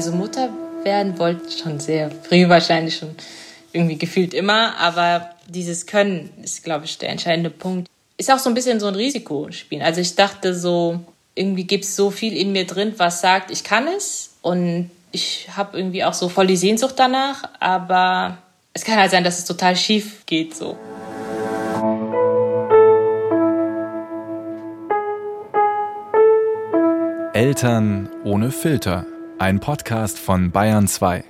Also Mutter werden wollte schon sehr früh, wahrscheinlich schon irgendwie gefühlt immer. Aber dieses Können ist, glaube ich, der entscheidende Punkt. Ist auch so ein bisschen so ein Risikospiel. Also ich dachte so, irgendwie gibt es so viel in mir drin, was sagt, ich kann es. Und ich habe irgendwie auch so voll die Sehnsucht danach. Aber es kann halt sein, dass es total schief geht so. Eltern ohne Filter. Ein Podcast von Bayern 2.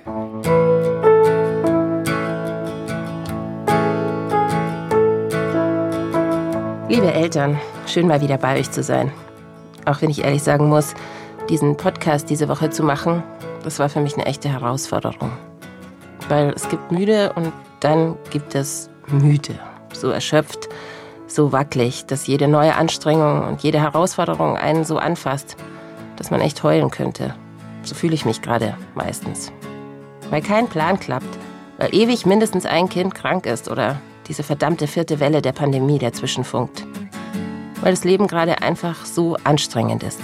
Liebe Eltern, schön mal wieder bei euch zu sein. Auch wenn ich ehrlich sagen muss, diesen Podcast diese Woche zu machen, das war für mich eine echte Herausforderung. Weil es gibt müde und dann gibt es müde. So erschöpft, so wackelig, dass jede neue Anstrengung und jede Herausforderung einen so anfasst, dass man echt heulen könnte. So fühle ich mich gerade meistens. Weil kein Plan klappt, weil ewig mindestens ein Kind krank ist oder diese verdammte vierte Welle der Pandemie dazwischen funkt. Weil das Leben gerade einfach so anstrengend ist.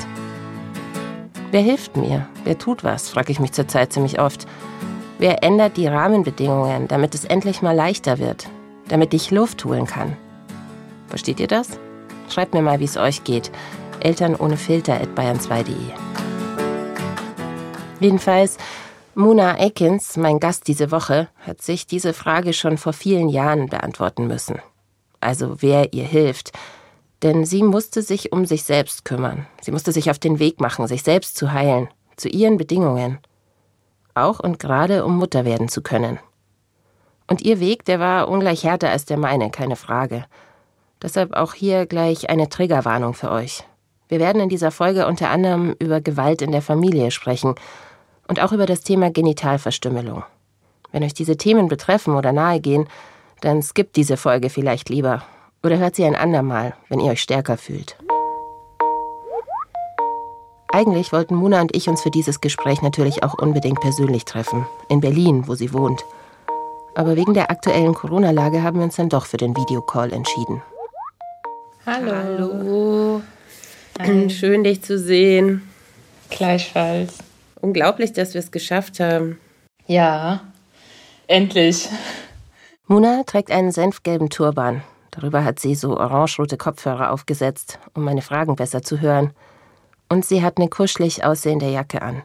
Wer hilft mir? Wer tut was? frage ich mich zurzeit ziemlich oft. Wer ändert die Rahmenbedingungen, damit es endlich mal leichter wird? Damit ich Luft holen kann? Versteht ihr das? Schreibt mir mal, wie es euch geht. Eltern ohne Filter at bayern2.de. Jedenfalls, Muna Ekins, mein Gast diese Woche, hat sich diese Frage schon vor vielen Jahren beantworten müssen. Also wer ihr hilft. Denn sie musste sich um sich selbst kümmern. Sie musste sich auf den Weg machen, sich selbst zu heilen, zu ihren Bedingungen. Auch und gerade um Mutter werden zu können. Und ihr Weg, der war ungleich härter als der meine, keine Frage. Deshalb auch hier gleich eine Triggerwarnung für euch. Wir werden in dieser Folge unter anderem über Gewalt in der Familie sprechen und auch über das Thema Genitalverstümmelung. Wenn euch diese Themen betreffen oder nahegehen, dann skippt diese Folge vielleicht lieber oder hört sie ein andermal, wenn ihr euch stärker fühlt. Eigentlich wollten Muna und ich uns für dieses Gespräch natürlich auch unbedingt persönlich treffen, in Berlin, wo sie wohnt. Aber wegen der aktuellen Corona-Lage haben wir uns dann doch für den Videocall entschieden. Hallo. Hallo. Schön, dich zu sehen. Gleichfalls. Unglaublich, dass wir es geschafft haben. Ja, endlich. Muna trägt einen senfgelben Turban. Darüber hat sie so orangerote Kopfhörer aufgesetzt, um meine Fragen besser zu hören. Und sie hat eine kuschelig aussehende Jacke an.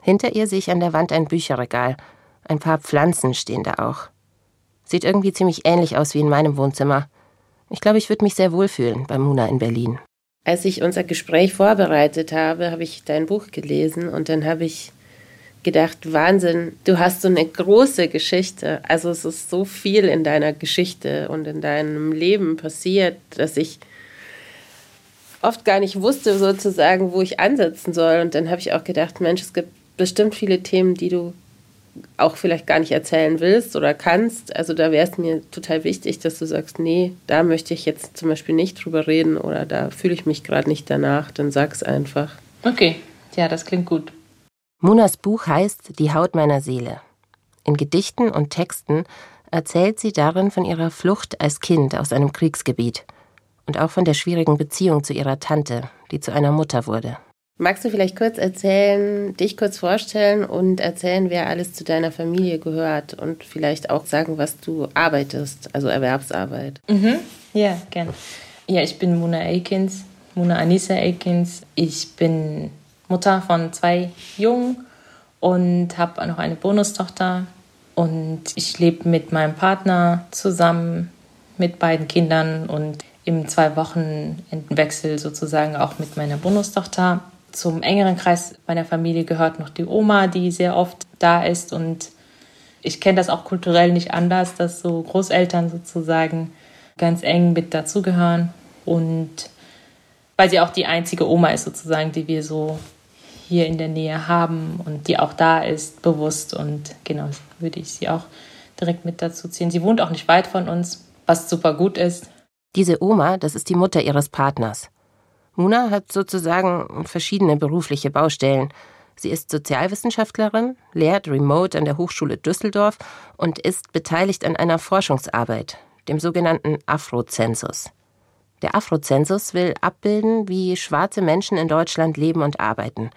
Hinter ihr sehe ich an der Wand ein Bücherregal. Ein paar Pflanzen stehen da auch. Sieht irgendwie ziemlich ähnlich aus wie in meinem Wohnzimmer. Ich glaube, ich würde mich sehr wohlfühlen bei Muna in Berlin. Als ich unser Gespräch vorbereitet habe, habe ich dein Buch gelesen und dann habe ich gedacht, Wahnsinn, du hast so eine große Geschichte. Also es ist so viel in deiner Geschichte und in deinem Leben passiert, dass ich oft gar nicht wusste sozusagen, wo ich ansetzen soll. Und dann habe ich auch gedacht, Mensch, es gibt bestimmt viele Themen, die du auch vielleicht gar nicht erzählen willst oder kannst. Also da wäre es mir total wichtig, dass du sagst, nee, da möchte ich jetzt zum Beispiel nicht drüber reden oder da fühle ich mich gerade nicht danach. Dann sag's einfach. Okay, ja, das klingt gut. Munas Buch heißt Die Haut meiner Seele. In Gedichten und Texten erzählt sie darin von ihrer Flucht als Kind aus einem Kriegsgebiet und auch von der schwierigen Beziehung zu ihrer Tante, die zu einer Mutter wurde. Magst du vielleicht kurz erzählen, dich kurz vorstellen und erzählen, wer alles zu deiner Familie gehört und vielleicht auch sagen, was du arbeitest, also Erwerbsarbeit? Mhm. Ja, gern. Ja, ich bin Mona Aikens, Mona Anissa Aikens. Ich bin Mutter von zwei Jungen und habe noch eine Bonustochter. Und ich lebe mit meinem Partner zusammen mit beiden Kindern und im zwei Wochen Wechsel sozusagen auch mit meiner Bonustochter zum engeren Kreis meiner Familie gehört noch die Oma, die sehr oft da ist. Und ich kenne das auch kulturell nicht anders, dass so Großeltern sozusagen ganz eng mit dazugehören. Und weil sie auch die einzige Oma ist sozusagen, die wir so hier in der Nähe haben und die auch da ist, bewusst. Und genau, würde ich sie auch direkt mit dazu ziehen. Sie wohnt auch nicht weit von uns, was super gut ist. Diese Oma, das ist die Mutter ihres Partners. Muna hat sozusagen verschiedene berufliche Baustellen. Sie ist Sozialwissenschaftlerin, lehrt remote an der Hochschule Düsseldorf und ist beteiligt an einer Forschungsarbeit, dem sogenannten Afrozensus. Der Afrozensus will abbilden, wie schwarze Menschen in Deutschland leben und arbeiten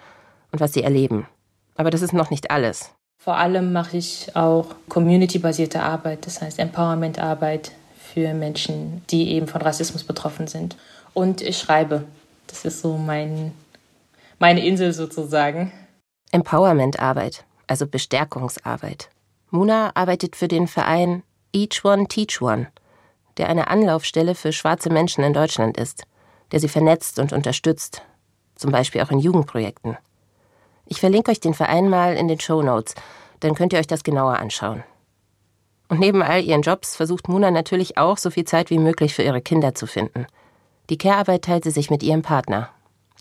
und was sie erleben. Aber das ist noch nicht alles. Vor allem mache ich auch community-basierte Arbeit, das heißt Empowerment-Arbeit für Menschen, die eben von Rassismus betroffen sind. Und ich schreibe. Das ist so mein, meine Insel sozusagen. Empowerment-Arbeit, also Bestärkungsarbeit. Muna arbeitet für den Verein Each One Teach One, der eine Anlaufstelle für schwarze Menschen in Deutschland ist, der sie vernetzt und unterstützt, zum Beispiel auch in Jugendprojekten. Ich verlinke euch den Verein mal in den Show Notes, dann könnt ihr euch das genauer anschauen. Und neben all ihren Jobs versucht Muna natürlich auch, so viel Zeit wie möglich für ihre Kinder zu finden. Die Care-Arbeit teilt sie sich mit ihrem Partner.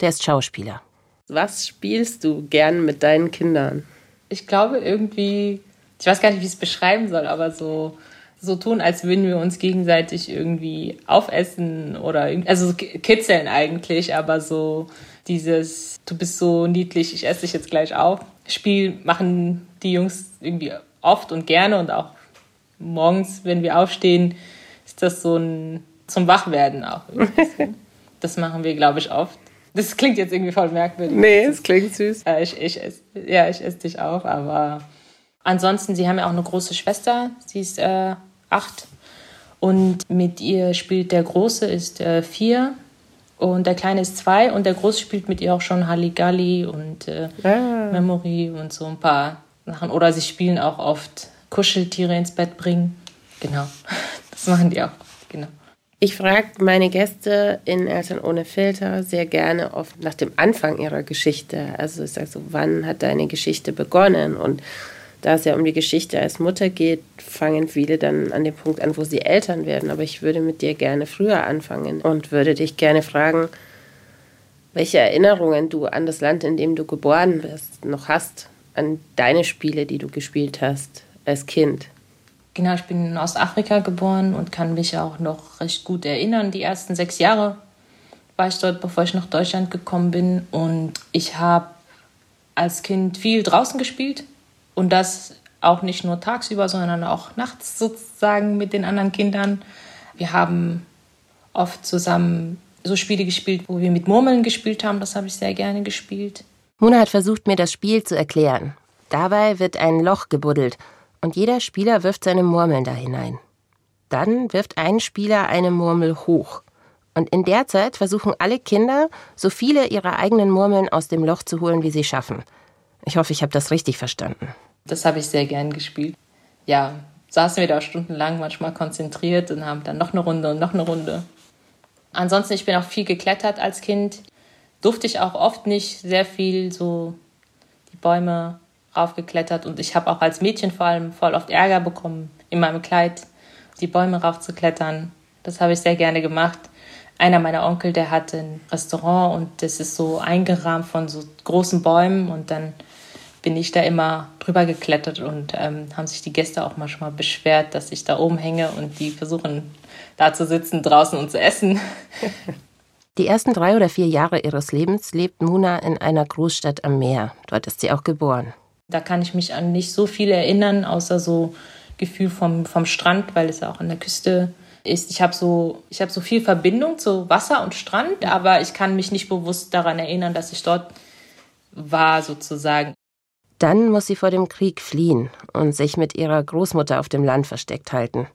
Der ist Schauspieler. Was spielst du gern mit deinen Kindern? Ich glaube irgendwie, ich weiß gar nicht, wie ich es beschreiben soll, aber so, so tun, als würden wir uns gegenseitig irgendwie aufessen oder also kitzeln eigentlich, aber so dieses, du bist so niedlich, ich esse dich jetzt gleich auf. Spiel machen die Jungs irgendwie oft und gerne und auch morgens, wenn wir aufstehen, ist das so ein zum Wachwerden auch. das machen wir, glaube ich, oft. Das klingt jetzt irgendwie voll merkwürdig. Nee, es klingt süß. Äh, ich, ich ess, ja, ich esse dich auf, aber ansonsten, sie haben ja auch eine große Schwester, sie ist äh, acht und mit ihr spielt der Große, ist äh, vier und der Kleine ist zwei und der Große spielt mit ihr auch schon Halligalli und äh, ah. Memory und so ein paar Sachen. Oder sie spielen auch oft Kuscheltiere ins Bett bringen. Genau, das machen die auch, genau. Ich frage meine Gäste in Eltern ohne Filter sehr gerne oft nach dem Anfang ihrer Geschichte. Also ich sage so, wann hat deine Geschichte begonnen? Und da es ja um die Geschichte als Mutter geht, fangen viele dann an dem Punkt an, wo sie Eltern werden. Aber ich würde mit dir gerne früher anfangen und würde dich gerne fragen, welche Erinnerungen du an das Land, in dem du geboren bist, noch hast, an deine Spiele, die du gespielt hast als Kind. Genau, ich bin in Ostafrika geboren und kann mich auch noch recht gut erinnern. Die ersten sechs Jahre war ich dort, bevor ich nach Deutschland gekommen bin. Und ich habe als Kind viel draußen gespielt und das auch nicht nur tagsüber, sondern auch nachts sozusagen mit den anderen Kindern. Wir haben oft zusammen so Spiele gespielt, wo wir mit Murmeln gespielt haben. Das habe ich sehr gerne gespielt. Mona hat versucht, mir das Spiel zu erklären. Dabei wird ein Loch gebuddelt und jeder Spieler wirft seine Murmeln da hinein. Dann wirft ein Spieler eine Murmel hoch. Und in der Zeit versuchen alle Kinder, so viele ihrer eigenen Murmeln aus dem Loch zu holen, wie sie schaffen. Ich hoffe, ich habe das richtig verstanden. Das habe ich sehr gern gespielt. Ja, saßen wir da stundenlang manchmal konzentriert und haben dann noch eine Runde und noch eine Runde. Ansonsten, ich bin auch viel geklettert als Kind. Durfte ich auch oft nicht sehr viel so die Bäume raufgeklettert und ich habe auch als Mädchen vor allem voll oft Ärger bekommen, in meinem Kleid die Bäume raufzuklettern. Das habe ich sehr gerne gemacht. Einer meiner Onkel, der hatte ein Restaurant und das ist so eingerahmt von so großen Bäumen und dann bin ich da immer drüber geklettert und ähm, haben sich die Gäste auch manchmal beschwert, dass ich da oben hänge und die versuchen da zu sitzen draußen und zu essen. Die ersten drei oder vier Jahre ihres Lebens lebt Muna in einer Großstadt am Meer. Dort ist sie auch geboren. Da kann ich mich an nicht so viel erinnern, außer so Gefühl vom, vom Strand, weil es ja auch an der Küste ist. Ich habe so, hab so viel Verbindung zu Wasser und Strand, aber ich kann mich nicht bewusst daran erinnern, dass ich dort war, sozusagen. Dann muss sie vor dem Krieg fliehen und sich mit ihrer Großmutter auf dem Land versteckt halten.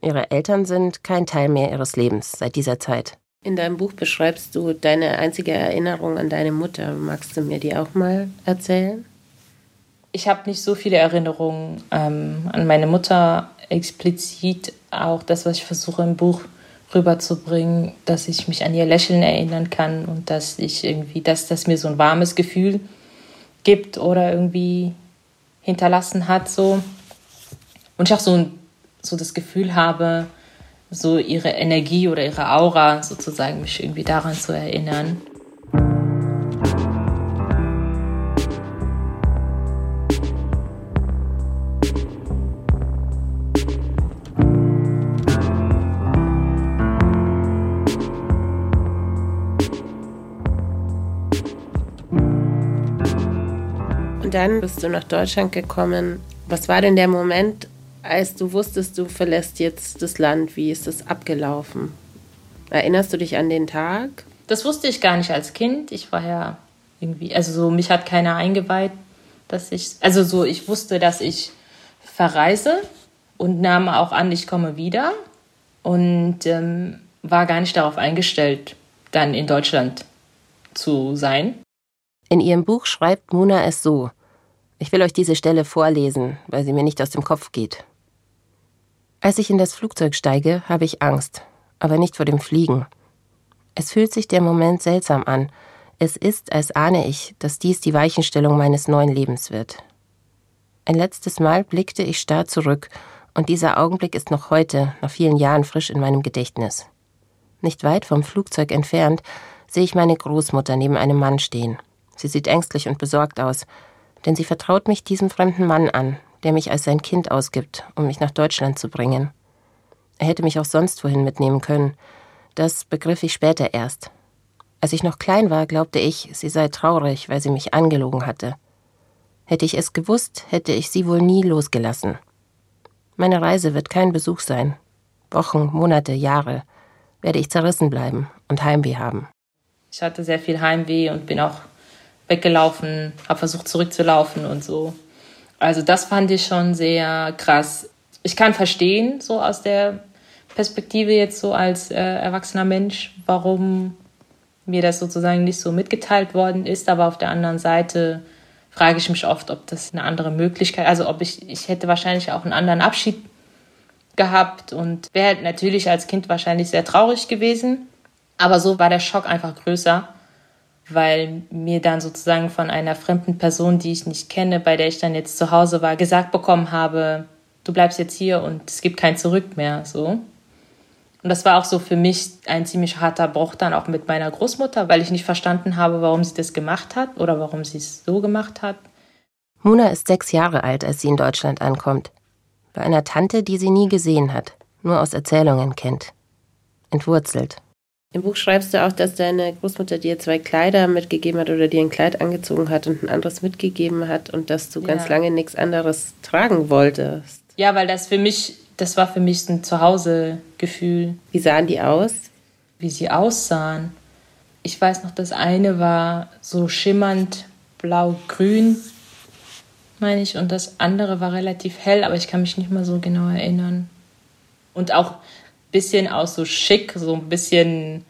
Ihre Eltern sind kein Teil mehr ihres Lebens seit dieser Zeit. In deinem Buch beschreibst du deine einzige Erinnerung an deine Mutter. Magst du mir die auch mal erzählen? Ich habe nicht so viele Erinnerungen ähm, an meine Mutter explizit. Auch das, was ich versuche im Buch rüberzubringen, dass ich mich an ihr Lächeln erinnern kann und dass ich irgendwie, dass das mir so ein warmes Gefühl gibt oder irgendwie hinterlassen hat so. Und ich auch so, so das Gefühl habe, so ihre Energie oder ihre Aura sozusagen mich irgendwie daran zu erinnern. Dann bist du nach Deutschland gekommen. Was war denn der Moment, als du wusstest, du verlässt jetzt das Land? Wie ist das abgelaufen? Erinnerst du dich an den Tag? Das wusste ich gar nicht als Kind. Ich war ja irgendwie, also so, mich hat keiner eingeweiht, dass ich, also so, ich wusste, dass ich verreise und nahm auch an, ich komme wieder und ähm, war gar nicht darauf eingestellt, dann in Deutschland zu sein. In ihrem Buch schreibt Muna es so. Ich will euch diese Stelle vorlesen, weil sie mir nicht aus dem Kopf geht. Als ich in das Flugzeug steige, habe ich Angst, aber nicht vor dem Fliegen. Es fühlt sich der Moment seltsam an. Es ist, als ahne ich, dass dies die Weichenstellung meines neuen Lebens wird. Ein letztes Mal blickte ich starr zurück, und dieser Augenblick ist noch heute, nach vielen Jahren, frisch in meinem Gedächtnis. Nicht weit vom Flugzeug entfernt sehe ich meine Großmutter neben einem Mann stehen. Sie sieht ängstlich und besorgt aus, denn sie vertraut mich diesem fremden Mann an, der mich als sein Kind ausgibt, um mich nach Deutschland zu bringen. Er hätte mich auch sonst wohin mitnehmen können. Das begriff ich später erst. Als ich noch klein war, glaubte ich, sie sei traurig, weil sie mich angelogen hatte. Hätte ich es gewusst, hätte ich sie wohl nie losgelassen. Meine Reise wird kein Besuch sein. Wochen, Monate, Jahre werde ich zerrissen bleiben und Heimweh haben. Ich hatte sehr viel Heimweh und bin auch weggelaufen, habe versucht zurückzulaufen und so. Also das fand ich schon sehr krass. Ich kann verstehen, so aus der Perspektive jetzt so als äh, erwachsener Mensch, warum mir das sozusagen nicht so mitgeteilt worden ist. Aber auf der anderen Seite frage ich mich oft, ob das eine andere Möglichkeit, also ob ich, ich hätte wahrscheinlich auch einen anderen Abschied gehabt und wäre natürlich als Kind wahrscheinlich sehr traurig gewesen. Aber so war der Schock einfach größer, weil mir dann sozusagen von einer fremden Person, die ich nicht kenne, bei der ich dann jetzt zu Hause war, gesagt bekommen habe, du bleibst jetzt hier und es gibt kein Zurück mehr, so. Und das war auch so für mich ein ziemlich harter Bruch dann auch mit meiner Großmutter, weil ich nicht verstanden habe, warum sie das gemacht hat oder warum sie es so gemacht hat. Muna ist sechs Jahre alt, als sie in Deutschland ankommt. Bei einer Tante, die sie nie gesehen hat, nur aus Erzählungen kennt. Entwurzelt. Im Buch schreibst du auch, dass deine Großmutter dir zwei Kleider mitgegeben hat oder dir ein Kleid angezogen hat und ein anderes mitgegeben hat und dass du ja. ganz lange nichts anderes tragen wolltest. Ja, weil das für mich das war für mich ein Zuhausegefühl. Wie sahen die aus? Wie sie aussahen. Ich weiß noch, das eine war so schimmernd blau-grün, meine ich, und das andere war relativ hell, aber ich kann mich nicht mal so genau erinnern. Und auch bisschen aus so schick, so ein bisschen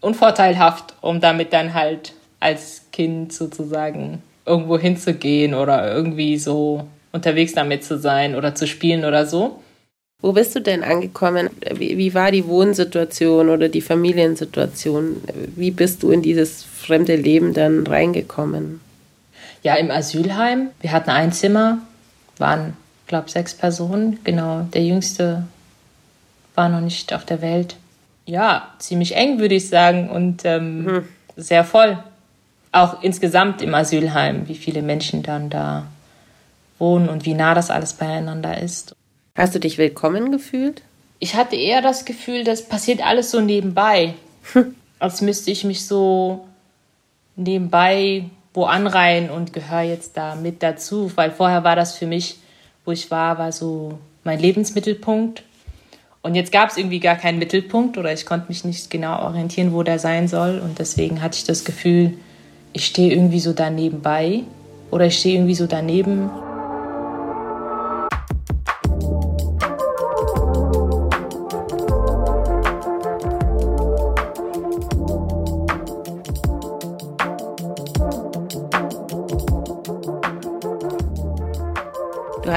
unvorteilhaft, um damit dann halt als Kind sozusagen irgendwo hinzugehen oder irgendwie so unterwegs damit zu sein oder zu spielen oder so. Wo bist du denn angekommen? Wie, wie, war die Wohnsituation oder die Familiensituation? Wie bist du in dieses fremde Leben dann reingekommen? Ja, im Asylheim. Wir hatten ein Zimmer, waren, glaube sechs Personen. Genau, der jüngste war noch nicht auf der Welt. Ja, ziemlich eng, würde ich sagen, und ähm, hm. sehr voll. Auch insgesamt im Asylheim, wie viele Menschen dann da wohnen und wie nah das alles beieinander ist. Hast du dich willkommen gefühlt? Ich hatte eher das Gefühl, das passiert alles so nebenbei. Hm. Als müsste ich mich so nebenbei wo anreihen und gehöre jetzt da mit dazu. Weil vorher war das für mich, wo ich war, war so mein Lebensmittelpunkt. Und jetzt gab es irgendwie gar keinen Mittelpunkt oder ich konnte mich nicht genau orientieren, wo der sein soll. Und deswegen hatte ich das Gefühl, ich stehe irgendwie so da nebenbei oder ich stehe irgendwie so daneben.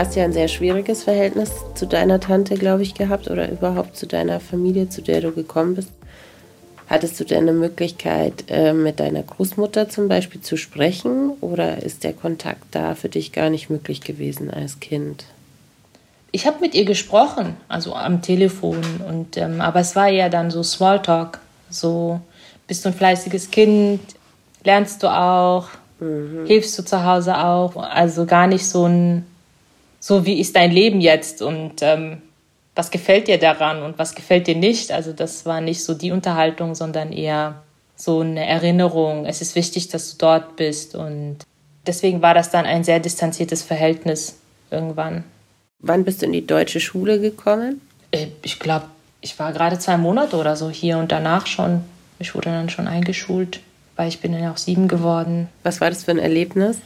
Hast ja ein sehr schwieriges Verhältnis zu deiner Tante, glaube ich, gehabt oder überhaupt zu deiner Familie, zu der du gekommen bist. Hattest du denn eine Möglichkeit, äh, mit deiner Großmutter zum Beispiel zu sprechen oder ist der Kontakt da für dich gar nicht möglich gewesen als Kind? Ich habe mit ihr gesprochen, also am Telefon, und, ähm, aber es war ja dann so Smalltalk, so bist du ein fleißiges Kind, lernst du auch, mhm. hilfst du zu Hause auch, also gar nicht so ein so wie ist dein Leben jetzt und ähm, was gefällt dir daran und was gefällt dir nicht. Also das war nicht so die Unterhaltung, sondern eher so eine Erinnerung. Es ist wichtig, dass du dort bist und deswegen war das dann ein sehr distanziertes Verhältnis irgendwann. Wann bist du in die deutsche Schule gekommen? Äh, ich glaube, ich war gerade zwei Monate oder so hier und danach schon. Ich wurde dann schon eingeschult, weil ich bin dann auch sieben geworden. Was war das für ein Erlebnis?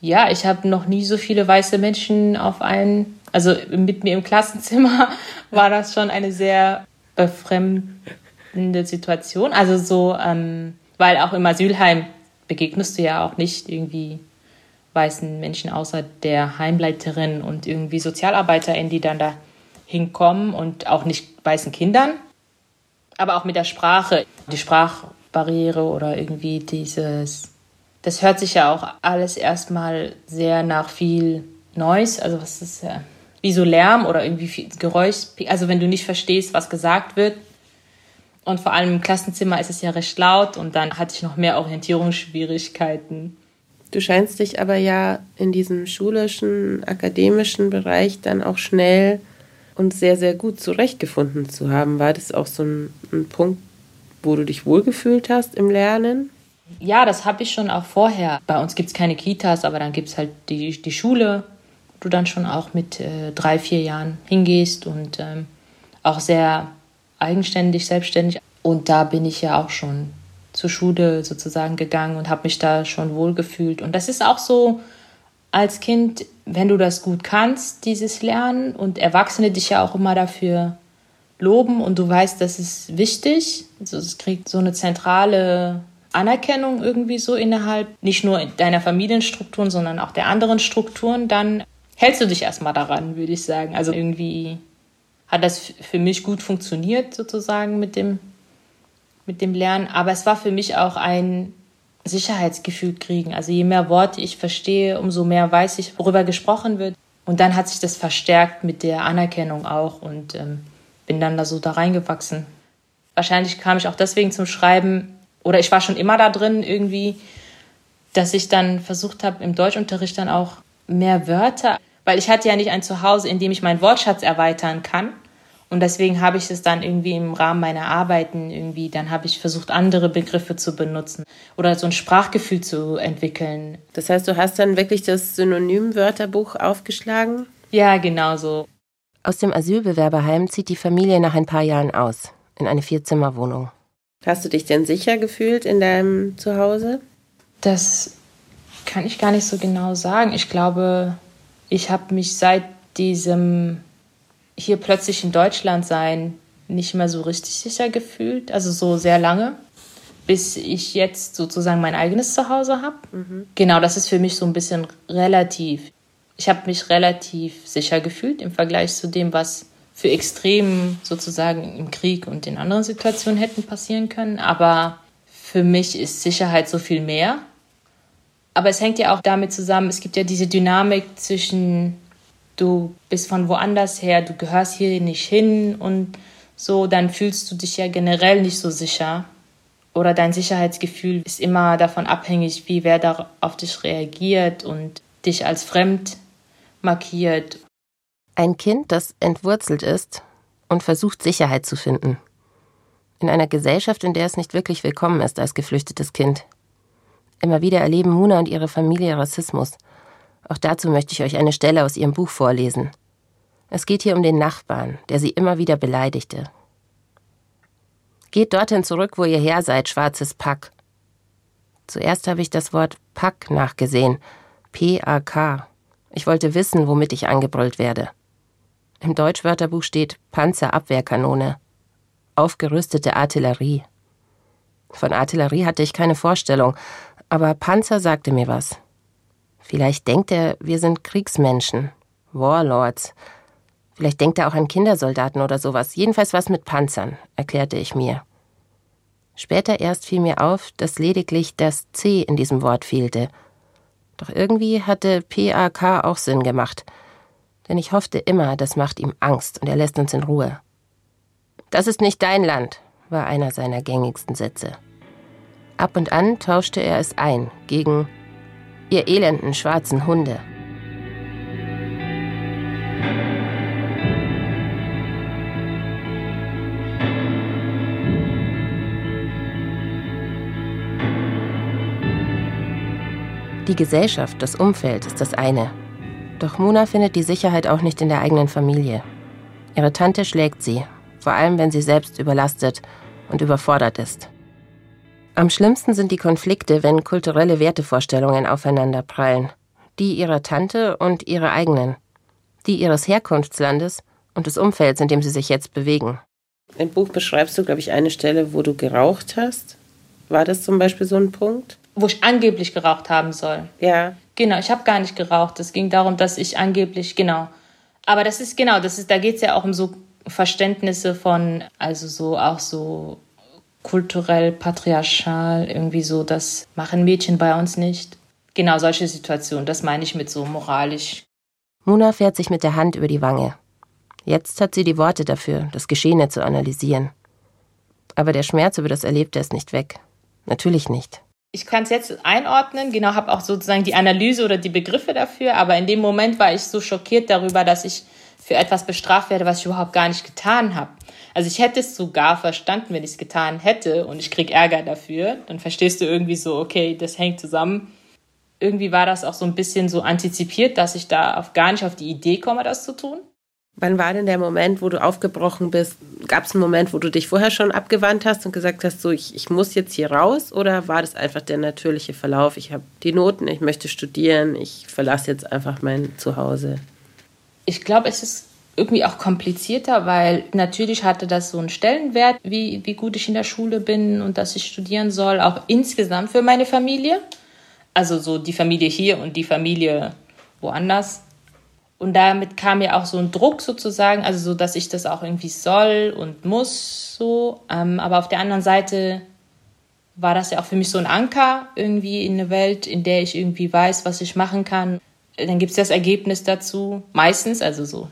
Ja, ich habe noch nie so viele weiße Menschen auf einen, also mit mir im Klassenzimmer war das schon eine sehr befremdende Situation. Also so, ähm, weil auch im Asylheim begegnest du ja auch nicht irgendwie weißen Menschen außer der Heimleiterin und irgendwie SozialarbeiterInnen, die dann da hinkommen und auch nicht weißen Kindern. Aber auch mit der Sprache, die Sprachbarriere oder irgendwie dieses, das hört sich ja auch alles erstmal sehr nach viel Noise, also was ist ja, wie so Lärm oder irgendwie viel Geräusch, also wenn du nicht verstehst, was gesagt wird. Und vor allem im Klassenzimmer ist es ja recht laut und dann hatte ich noch mehr Orientierungsschwierigkeiten. Du scheinst dich aber ja in diesem schulischen, akademischen Bereich dann auch schnell und sehr, sehr gut zurechtgefunden zu haben. War das auch so ein, ein Punkt, wo du dich wohlgefühlt hast im Lernen? Ja, das habe ich schon auch vorher. Bei uns gibt es keine Kitas, aber dann gibt es halt die, die Schule, wo du dann schon auch mit äh, drei, vier Jahren hingehst und ähm, auch sehr eigenständig, selbstständig. Und da bin ich ja auch schon zur Schule sozusagen gegangen und habe mich da schon wohl gefühlt. Und das ist auch so als Kind, wenn du das gut kannst, dieses Lernen und Erwachsene dich ja auch immer dafür loben und du weißt, das ist wichtig. Also es kriegt so eine zentrale Anerkennung irgendwie so innerhalb nicht nur deiner Familienstrukturen, sondern auch der anderen Strukturen, dann hältst du dich erstmal daran, würde ich sagen. Also irgendwie hat das für mich gut funktioniert sozusagen mit dem mit dem Lernen. Aber es war für mich auch ein Sicherheitsgefühl kriegen. Also je mehr Worte ich verstehe, umso mehr weiß ich, worüber gesprochen wird. Und dann hat sich das verstärkt mit der Anerkennung auch und ähm, bin dann da so da reingewachsen. Wahrscheinlich kam ich auch deswegen zum Schreiben oder ich war schon immer da drin irgendwie, dass ich dann versucht habe, im Deutschunterricht dann auch mehr Wörter, weil ich hatte ja nicht ein Zuhause, in dem ich meinen Wortschatz erweitern kann. Und deswegen habe ich es dann irgendwie im Rahmen meiner Arbeiten irgendwie, dann habe ich versucht, andere Begriffe zu benutzen oder so ein Sprachgefühl zu entwickeln. Das heißt, du hast dann wirklich das Synonym-Wörterbuch aufgeschlagen? Ja, genau so. Aus dem Asylbewerberheim zieht die Familie nach ein paar Jahren aus, in eine Vierzimmerwohnung. Hast du dich denn sicher gefühlt in deinem Zuhause? Das kann ich gar nicht so genau sagen. Ich glaube, ich habe mich seit diesem hier plötzlich in Deutschland sein nicht mehr so richtig sicher gefühlt, also so sehr lange, bis ich jetzt sozusagen mein eigenes Zuhause habe. Mhm. Genau, das ist für mich so ein bisschen relativ. Ich habe mich relativ sicher gefühlt im Vergleich zu dem, was für Extremen sozusagen im Krieg und in anderen Situationen hätten passieren können. Aber für mich ist Sicherheit so viel mehr. Aber es hängt ja auch damit zusammen, es gibt ja diese Dynamik zwischen du bist von woanders her, du gehörst hier nicht hin und so, dann fühlst du dich ja generell nicht so sicher. Oder dein Sicherheitsgefühl ist immer davon abhängig, wie wer da auf dich reagiert und dich als fremd markiert. Ein Kind, das entwurzelt ist und versucht Sicherheit zu finden. In einer Gesellschaft, in der es nicht wirklich willkommen ist als geflüchtetes Kind. Immer wieder erleben Muna und ihre Familie Rassismus auch dazu möchte ich euch eine Stelle aus ihrem Buch vorlesen. Es geht hier um den Nachbarn, der sie immer wieder beleidigte. Geht dorthin zurück, wo ihr her seid, schwarzes Pack. Zuerst habe ich das Wort Pack nachgesehen. P-A-K. Ich wollte wissen, womit ich angebrüllt werde. Im Deutschwörterbuch steht Panzerabwehrkanone. Aufgerüstete Artillerie. Von Artillerie hatte ich keine Vorstellung, aber Panzer sagte mir was. Vielleicht denkt er, wir sind Kriegsmenschen, Warlords. Vielleicht denkt er auch an Kindersoldaten oder sowas. Jedenfalls was mit Panzern, erklärte ich mir. Später erst fiel mir auf, dass lediglich das C in diesem Wort fehlte. Doch irgendwie hatte PAK auch Sinn gemacht. Denn ich hoffte immer, das macht ihm Angst und er lässt uns in Ruhe. Das ist nicht dein Land, war einer seiner gängigsten Sätze. Ab und an tauschte er es ein gegen ihr elenden schwarzen Hunde. Die Gesellschaft, das Umfeld ist das eine. Doch Muna findet die Sicherheit auch nicht in der eigenen Familie. Ihre Tante schlägt sie, vor allem wenn sie selbst überlastet und überfordert ist. Am schlimmsten sind die Konflikte, wenn kulturelle Wertevorstellungen aufeinanderprallen. Die ihrer Tante und ihrer eigenen. Die ihres Herkunftslandes und des Umfelds, in dem sie sich jetzt bewegen. Im Buch beschreibst du, glaube ich, eine Stelle, wo du geraucht hast. War das zum Beispiel so ein Punkt? Wo ich angeblich geraucht haben soll. Ja. Genau, ich habe gar nicht geraucht. Es ging darum, dass ich angeblich, genau. Aber das ist genau, das ist, da geht es ja auch um so Verständnisse von, also so auch so kulturell, patriarchal, irgendwie so, das machen Mädchen bei uns nicht. Genau solche Situationen, das meine ich mit so moralisch. Muna fährt sich mit der Hand über die Wange. Jetzt hat sie die Worte dafür, das Geschehene zu analysieren. Aber der Schmerz über das Erlebte ist nicht weg. Natürlich nicht. Ich kann es jetzt einordnen, genau, habe auch sozusagen die Analyse oder die Begriffe dafür, aber in dem Moment war ich so schockiert darüber, dass ich für etwas bestraft werde, was ich überhaupt gar nicht getan habe. Also ich hätte es sogar verstanden, wenn ich es getan hätte und ich krieg Ärger dafür. Dann verstehst du irgendwie so, okay, das hängt zusammen. Irgendwie war das auch so ein bisschen so antizipiert, dass ich da auf gar nicht auf die Idee komme, das zu tun. Wann war denn der Moment, wo du aufgebrochen bist? Gab es einen Moment, wo du dich vorher schon abgewandt hast und gesagt hast, so ich, ich muss jetzt hier raus? Oder war das einfach der natürliche Verlauf? Ich habe die Noten, ich möchte studieren, ich verlasse jetzt einfach mein Zuhause. Ich glaube, es ist irgendwie auch komplizierter, weil natürlich hatte das so einen Stellenwert, wie, wie gut ich in der Schule bin und dass ich studieren soll, auch insgesamt für meine Familie. Also so die Familie hier und die Familie woanders. Und damit kam ja auch so ein Druck sozusagen, also so, dass ich das auch irgendwie soll und muss so. Ähm, aber auf der anderen Seite war das ja auch für mich so ein Anker irgendwie in eine Welt, in der ich irgendwie weiß, was ich machen kann. Dann gibt es das Ergebnis dazu, meistens, also so.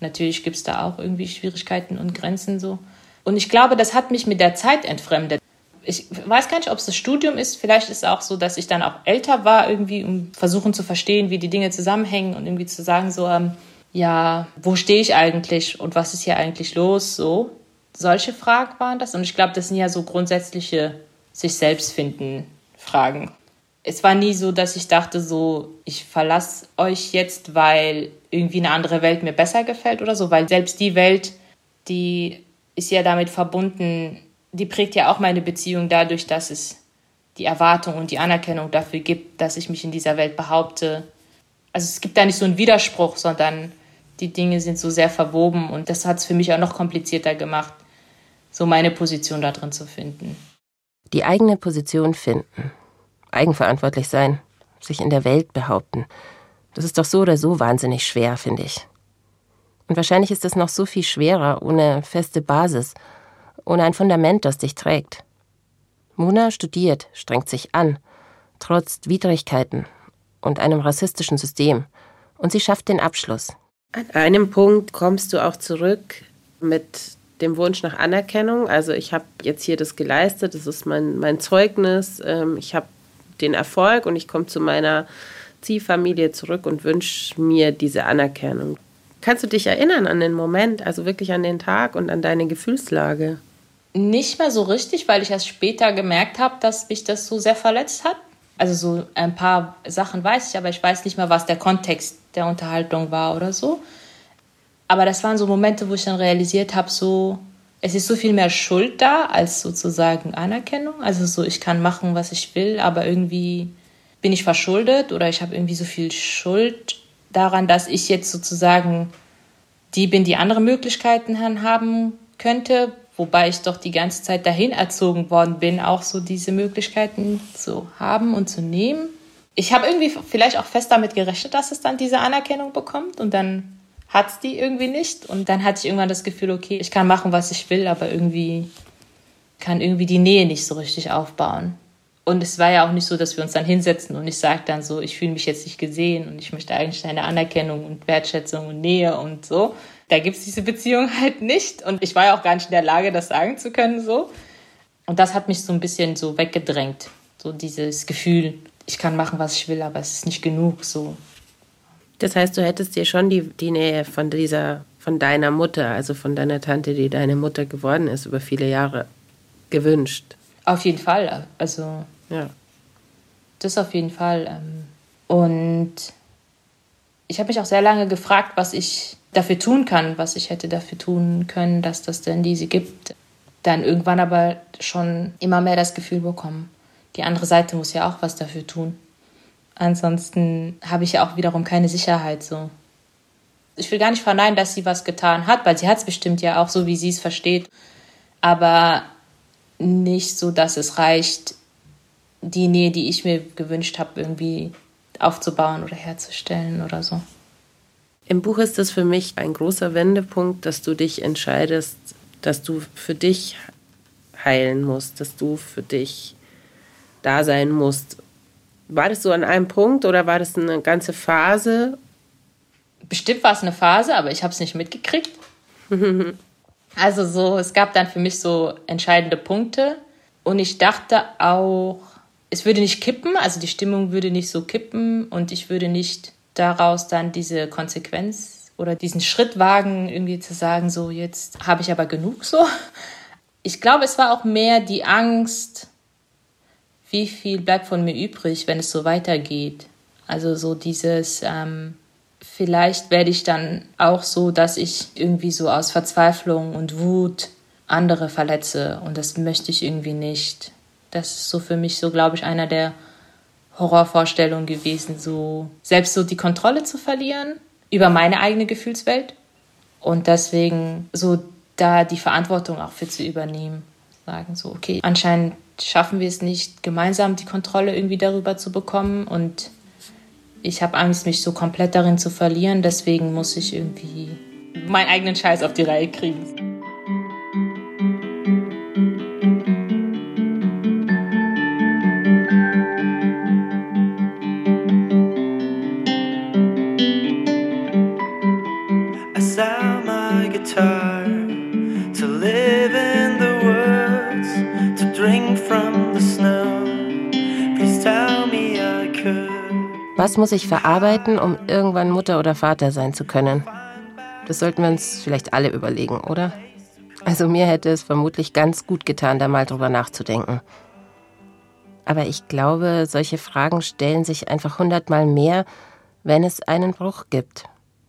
Natürlich gibt es da auch irgendwie Schwierigkeiten und Grenzen so. Und ich glaube, das hat mich mit der Zeit entfremdet ich weiß gar nicht, ob es das Studium ist. Vielleicht ist es auch so, dass ich dann auch älter war, irgendwie, um versuchen zu verstehen, wie die Dinge zusammenhängen und irgendwie zu sagen, so, ähm, ja, wo stehe ich eigentlich und was ist hier eigentlich los? So, solche Fragen waren das. Und ich glaube, das sind ja so grundsätzliche sich selbst finden Fragen. Es war nie so, dass ich dachte, so, ich verlasse euch jetzt, weil irgendwie eine andere Welt mir besser gefällt oder so, weil selbst die Welt, die ist ja damit verbunden, die prägt ja auch meine Beziehung dadurch, dass es die Erwartung und die Anerkennung dafür gibt, dass ich mich in dieser Welt behaupte. Also es gibt da nicht so einen Widerspruch, sondern die Dinge sind so sehr verwoben und das hat es für mich auch noch komplizierter gemacht, so meine Position da drin zu finden. Die eigene Position finden, eigenverantwortlich sein, sich in der Welt behaupten, das ist doch so oder so wahnsinnig schwer, finde ich. Und wahrscheinlich ist es noch so viel schwerer ohne feste Basis ohne ein Fundament, das dich trägt. Muna studiert, strengt sich an, trotz Widrigkeiten und einem rassistischen System, und sie schafft den Abschluss. An einem Punkt kommst du auch zurück mit dem Wunsch nach Anerkennung. Also ich habe jetzt hier das geleistet, das ist mein, mein Zeugnis, ähm, ich habe den Erfolg und ich komme zu meiner Ziehfamilie zurück und wünsche mir diese Anerkennung. Kannst du dich erinnern an den Moment, also wirklich an den Tag und an deine Gefühlslage? Nicht mehr so richtig, weil ich erst später gemerkt habe, dass mich das so sehr verletzt hat. Also so ein paar Sachen weiß ich, aber ich weiß nicht mehr, was der Kontext der Unterhaltung war oder so. Aber das waren so Momente, wo ich dann realisiert habe, so es ist so viel mehr Schuld da als sozusagen Anerkennung. Also so ich kann machen, was ich will, aber irgendwie bin ich verschuldet oder ich habe irgendwie so viel Schuld daran, dass ich jetzt sozusagen die bin, die andere Möglichkeiten haben könnte, wobei ich doch die ganze Zeit dahin erzogen worden bin, auch so diese Möglichkeiten zu haben und zu nehmen. Ich habe irgendwie vielleicht auch fest damit gerechnet, dass es dann diese Anerkennung bekommt und dann hat es die irgendwie nicht und dann hatte ich irgendwann das Gefühl, okay, ich kann machen, was ich will, aber irgendwie kann irgendwie die Nähe nicht so richtig aufbauen. Und es war ja auch nicht so, dass wir uns dann hinsetzen und ich sage dann so, ich fühle mich jetzt nicht gesehen und ich möchte eigentlich eine Anerkennung und Wertschätzung und Nähe und so, da gibt es diese Beziehung halt nicht. Und ich war ja auch gar nicht in der Lage, das sagen zu können so. Und das hat mich so ein bisschen so weggedrängt. So dieses Gefühl, ich kann machen, was ich will, aber es ist nicht genug so. Das heißt, du hättest dir schon die, die Nähe von dieser, von deiner Mutter, also von deiner Tante, die deine Mutter geworden ist, über viele Jahre gewünscht. Auf jeden Fall. Also ja. Das auf jeden Fall. Ähm. Und ich habe mich auch sehr lange gefragt, was ich dafür tun kann, was ich hätte dafür tun können, dass das denn diese gibt. Dann irgendwann aber schon immer mehr das Gefühl bekommen, die andere Seite muss ja auch was dafür tun. Ansonsten habe ich ja auch wiederum keine Sicherheit so. Ich will gar nicht verneinen, dass sie was getan hat, weil sie hat es bestimmt ja auch so, wie sie es versteht. Aber nicht so, dass es reicht, die Nähe, die ich mir gewünscht habe, irgendwie aufzubauen oder herzustellen oder so. Im Buch ist das für mich ein großer Wendepunkt, dass du dich entscheidest, dass du für dich heilen musst, dass du für dich da sein musst. War das so an einem Punkt oder war das eine ganze Phase? Bestimmt war es eine Phase, aber ich habe es nicht mitgekriegt. also so, es gab dann für mich so entscheidende Punkte und ich dachte auch, es würde nicht kippen, also die Stimmung würde nicht so kippen und ich würde nicht daraus dann diese Konsequenz oder diesen Schritt wagen, irgendwie zu sagen, so jetzt habe ich aber genug so. Ich glaube, es war auch mehr die Angst, wie viel bleibt von mir übrig, wenn es so weitergeht. Also so dieses, ähm, vielleicht werde ich dann auch so, dass ich irgendwie so aus Verzweiflung und Wut andere verletze und das möchte ich irgendwie nicht. Das ist so für mich so, glaube ich, einer der Horrorvorstellung gewesen, so selbst so die Kontrolle zu verlieren über meine eigene Gefühlswelt und deswegen so da die Verantwortung auch für zu übernehmen. Sagen so, okay, anscheinend schaffen wir es nicht, gemeinsam die Kontrolle irgendwie darüber zu bekommen und ich habe Angst, mich so komplett darin zu verlieren, deswegen muss ich irgendwie meinen eigenen Scheiß auf die Reihe kriegen. Was muss ich verarbeiten, um irgendwann Mutter oder Vater sein zu können? Das sollten wir uns vielleicht alle überlegen, oder? Also mir hätte es vermutlich ganz gut getan, da mal drüber nachzudenken. Aber ich glaube, solche Fragen stellen sich einfach hundertmal mehr, wenn es einen Bruch gibt.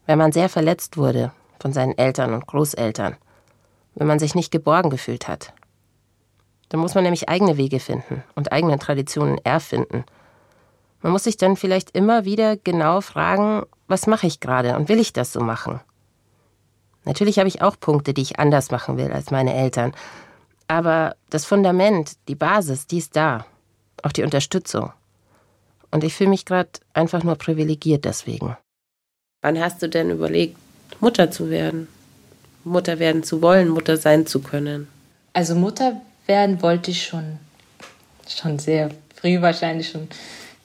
Wenn man sehr verletzt wurde von seinen Eltern und Großeltern. Wenn man sich nicht geborgen gefühlt hat. Dann muss man nämlich eigene Wege finden und eigene Traditionen erfinden – man muss sich dann vielleicht immer wieder genau fragen, was mache ich gerade und will ich das so machen? Natürlich habe ich auch Punkte, die ich anders machen will als meine Eltern. Aber das Fundament, die Basis, die ist da. Auch die Unterstützung. Und ich fühle mich gerade einfach nur privilegiert deswegen. Wann hast du denn überlegt, Mutter zu werden? Mutter werden zu wollen, Mutter sein zu können? Also Mutter werden wollte ich schon, schon sehr früh wahrscheinlich schon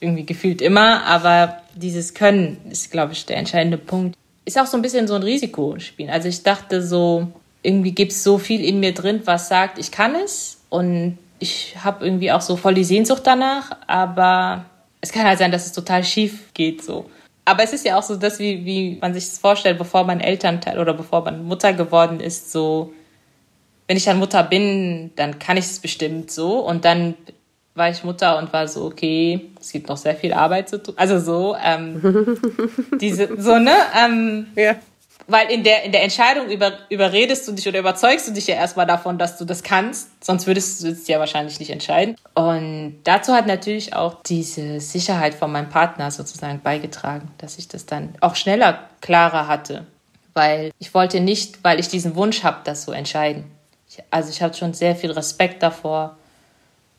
irgendwie gefühlt immer, aber dieses Können ist, glaube ich, der entscheidende Punkt. Ist auch so ein bisschen so ein Risikospiel. Also ich dachte so, irgendwie gibt es so viel in mir drin, was sagt, ich kann es und ich habe irgendwie auch so voll die Sehnsucht danach, aber es kann halt sein, dass es total schief geht so. Aber es ist ja auch so, dass wie, wie man sich das vorstellt, bevor man Elternteil oder bevor man Mutter geworden ist, so, wenn ich dann Mutter bin, dann kann ich es bestimmt so und dann war ich Mutter und war so, okay, es gibt noch sehr viel Arbeit zu tun. Also so, ähm, diese, so, ne? Ähm, ja. Weil in der, in der Entscheidung über, überredest du dich oder überzeugst du dich ja erstmal davon, dass du das kannst. Sonst würdest du es ja wahrscheinlich nicht entscheiden. Und dazu hat natürlich auch diese Sicherheit von meinem Partner sozusagen beigetragen, dass ich das dann auch schneller, klarer hatte. Weil ich wollte nicht, weil ich diesen Wunsch habe, das zu entscheiden. Ich, also ich hatte schon sehr viel Respekt davor,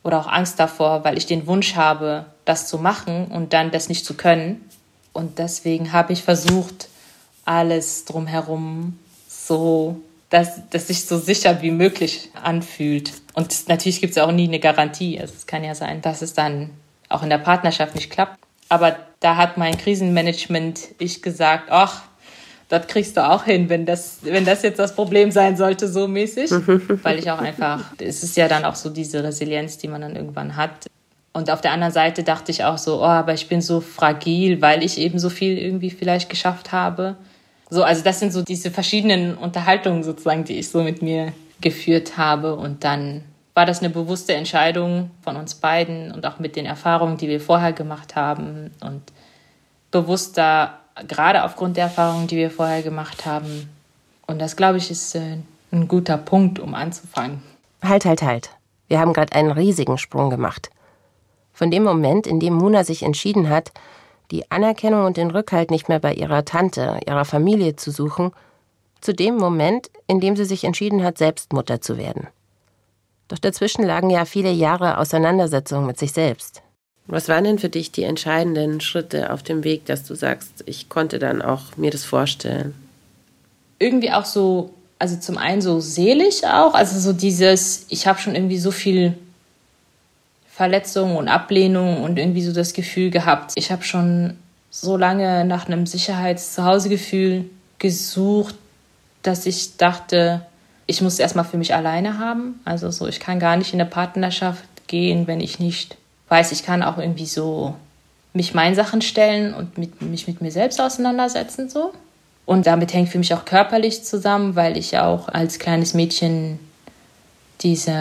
oder auch Angst davor, weil ich den Wunsch habe, das zu machen und dann das nicht zu können. Und deswegen habe ich versucht, alles drumherum so, dass das sich so sicher wie möglich anfühlt. Und natürlich gibt es auch nie eine Garantie. Also es kann ja sein, dass es dann auch in der Partnerschaft nicht klappt. Aber da hat mein Krisenmanagement ich gesagt, ach, das kriegst du auch hin, wenn das, wenn das jetzt das Problem sein sollte, so mäßig. Weil ich auch einfach, es ist ja dann auch so diese Resilienz, die man dann irgendwann hat. Und auf der anderen Seite dachte ich auch so, oh, aber ich bin so fragil, weil ich eben so viel irgendwie vielleicht geschafft habe. So, also das sind so diese verschiedenen Unterhaltungen sozusagen, die ich so mit mir geführt habe. Und dann war das eine bewusste Entscheidung von uns beiden und auch mit den Erfahrungen, die wir vorher gemacht haben und bewusster gerade aufgrund der Erfahrungen, die wir vorher gemacht haben. Und das, glaube ich, ist äh, ein guter Punkt, um anzufangen. Halt, halt, halt. Wir haben gerade einen riesigen Sprung gemacht. Von dem Moment, in dem Muna sich entschieden hat, die Anerkennung und den Rückhalt nicht mehr bei ihrer Tante, ihrer Familie zu suchen, zu dem Moment, in dem sie sich entschieden hat, selbst Mutter zu werden. Doch dazwischen lagen ja viele Jahre Auseinandersetzung mit sich selbst. Was waren denn für dich die entscheidenden Schritte auf dem Weg, dass du sagst, ich konnte dann auch mir das vorstellen? Irgendwie auch so, also zum einen so seelisch auch, also so dieses, ich habe schon irgendwie so viel Verletzungen und Ablehnung und irgendwie so das Gefühl gehabt, ich habe schon so lange nach einem Sicherheits-Zuhausegefühl gesucht, dass ich dachte, ich muss es erstmal für mich alleine haben. Also so, ich kann gar nicht in eine Partnerschaft gehen, wenn ich nicht weiß, ich kann auch irgendwie so mich meinen Sachen stellen und mit, mich mit mir selbst auseinandersetzen so. Und damit hängt für mich auch körperlich zusammen, weil ich auch als kleines Mädchen diese,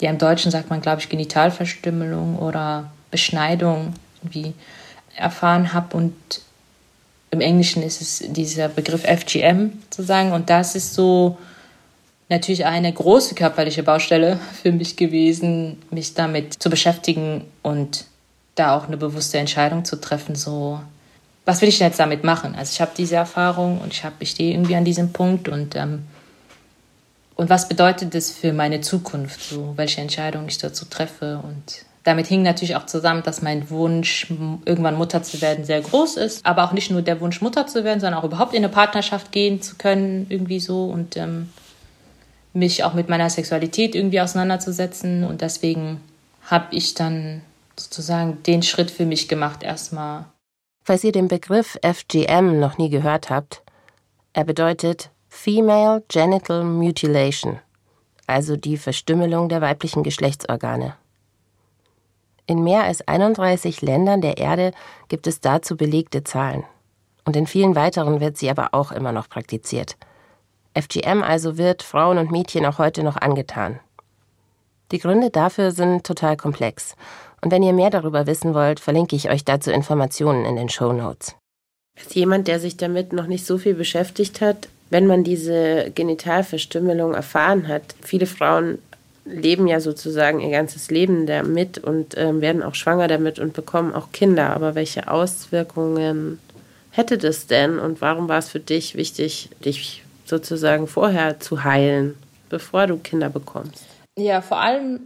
ja im Deutschen sagt man, glaube ich, Genitalverstümmelung oder Beschneidung irgendwie erfahren habe und im Englischen ist es dieser Begriff FGM zu sagen und das ist so natürlich eine große körperliche Baustelle für mich gewesen, mich damit zu beschäftigen und da auch eine bewusste Entscheidung zu treffen, so was will ich denn jetzt damit machen? Also ich habe diese Erfahrung und ich habe ich stehe irgendwie an diesem Punkt und ähm, und was bedeutet das für meine Zukunft, so welche Entscheidung ich dazu treffe und damit hing natürlich auch zusammen, dass mein Wunsch, irgendwann Mutter zu werden, sehr groß ist. Aber auch nicht nur der Wunsch, Mutter zu werden, sondern auch überhaupt in eine Partnerschaft gehen zu können, irgendwie so. Und ähm, mich auch mit meiner Sexualität irgendwie auseinanderzusetzen. Und deswegen habe ich dann sozusagen den Schritt für mich gemacht, erstmal. Falls ihr den Begriff FGM noch nie gehört habt, er bedeutet Female Genital Mutilation, also die Verstümmelung der weiblichen Geschlechtsorgane. In mehr als 31 Ländern der Erde gibt es dazu belegte Zahlen. Und in vielen weiteren wird sie aber auch immer noch praktiziert. FGM also wird Frauen und Mädchen auch heute noch angetan. Die Gründe dafür sind total komplex. Und wenn ihr mehr darüber wissen wollt, verlinke ich euch dazu Informationen in den Show Notes. Als jemand, der sich damit noch nicht so viel beschäftigt hat, wenn man diese Genitalverstümmelung erfahren hat, viele Frauen leben ja sozusagen ihr ganzes Leben damit und äh, werden auch schwanger damit und bekommen auch Kinder. Aber welche Auswirkungen hätte das denn und warum war es für dich wichtig, dich sozusagen vorher zu heilen, bevor du Kinder bekommst? Ja, vor allem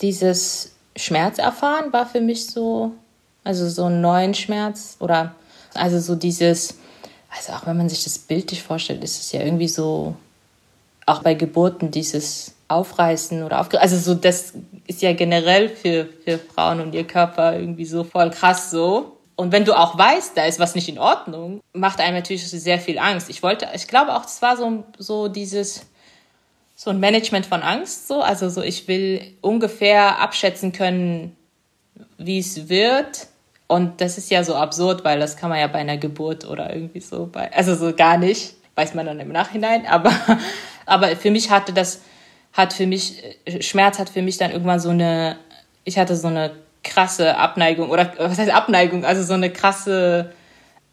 dieses Schmerz erfahren war für mich so, also so einen neuen Schmerz oder also so dieses, also auch wenn man sich das bildlich vorstellt, ist es ja irgendwie so, auch bei Geburten dieses aufreißen oder aufreißen. Also so, das ist ja generell für, für Frauen und ihr Körper irgendwie so voll krass so. Und wenn du auch weißt, da ist was nicht in Ordnung, macht einem natürlich sehr viel Angst. Ich wollte, ich glaube auch, es war so, so dieses, so ein Management von Angst, so. Also so, ich will ungefähr abschätzen können, wie es wird. Und das ist ja so absurd, weil das kann man ja bei einer Geburt oder irgendwie so bei, also so gar nicht, weiß man dann im Nachhinein. Aber, aber für mich hatte das, hat für mich, Schmerz hat für mich dann irgendwann so eine, ich hatte so eine krasse Abneigung oder was heißt Abneigung, also so eine krasse,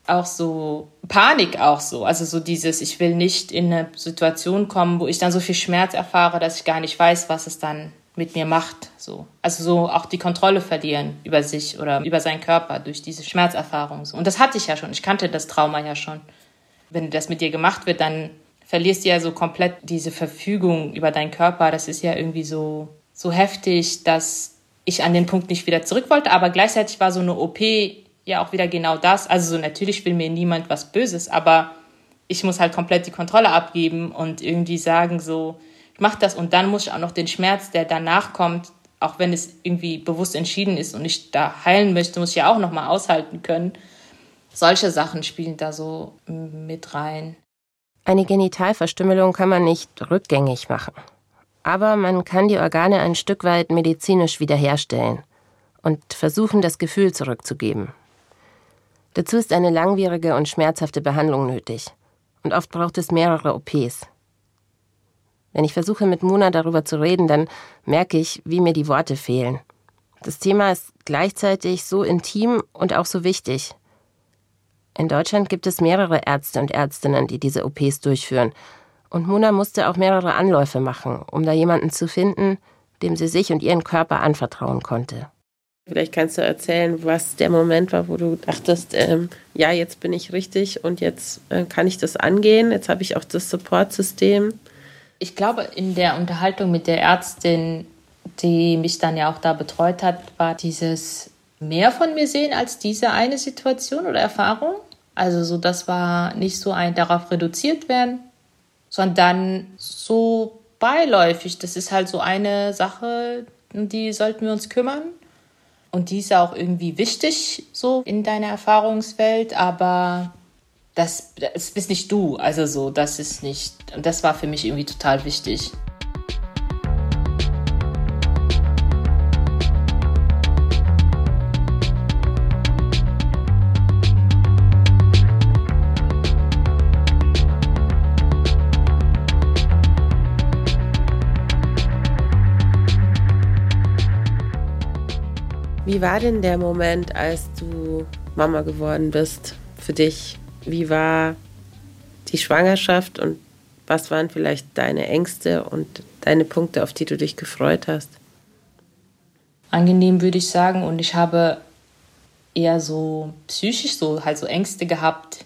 auch so Panik auch so, also so dieses, ich will nicht in eine Situation kommen, wo ich dann so viel Schmerz erfahre, dass ich gar nicht weiß, was es dann mit mir macht, so. Also so auch die Kontrolle verlieren über sich oder über seinen Körper durch diese Schmerzerfahrung. So. Und das hatte ich ja schon. Ich kannte das Trauma ja schon. Wenn das mit dir gemacht wird, dann verlierst du ja so komplett diese Verfügung über deinen Körper. Das ist ja irgendwie so, so heftig, dass ich an den Punkt nicht wieder zurück wollte. Aber gleichzeitig war so eine OP ja auch wieder genau das. Also so natürlich will mir niemand was Böses, aber ich muss halt komplett die Kontrolle abgeben und irgendwie sagen so, ich mach das und dann muss ich auch noch den Schmerz, der danach kommt, auch wenn es irgendwie bewusst entschieden ist und ich da heilen möchte, muss ich ja auch noch mal aushalten können. Solche Sachen spielen da so mit rein. Eine Genitalverstümmelung kann man nicht rückgängig machen. Aber man kann die Organe ein Stück weit medizinisch wiederherstellen und versuchen, das Gefühl zurückzugeben. Dazu ist eine langwierige und schmerzhafte Behandlung nötig. Und oft braucht es mehrere OPs. Wenn ich versuche, mit Mona darüber zu reden, dann merke ich, wie mir die Worte fehlen. Das Thema ist gleichzeitig so intim und auch so wichtig. In Deutschland gibt es mehrere Ärzte und Ärztinnen, die diese OPs durchführen. Und Mona musste auch mehrere Anläufe machen, um da jemanden zu finden, dem sie sich und ihren Körper anvertrauen konnte. Vielleicht kannst du erzählen, was der Moment war, wo du dachtest, ähm, ja, jetzt bin ich richtig und jetzt äh, kann ich das angehen, jetzt habe ich auch das Supportsystem. Ich glaube, in der Unterhaltung mit der Ärztin, die mich dann ja auch da betreut hat, war dieses mehr von mir sehen als diese eine Situation oder Erfahrung. Also so, das war nicht so ein darauf reduziert werden, sondern so beiläufig. Das ist halt so eine Sache, um die sollten wir uns kümmern. Und die ist auch irgendwie wichtig so in deiner Erfahrungswelt, aber das, das bist nicht du. Also so, das ist nicht, und das war für mich irgendwie total wichtig. Wie war denn der Moment, als du Mama geworden bist für dich? Wie war die Schwangerschaft und was waren vielleicht deine Ängste und deine Punkte, auf die du dich gefreut hast? Angenehm würde ich sagen und ich habe eher so psychisch so halt so Ängste gehabt.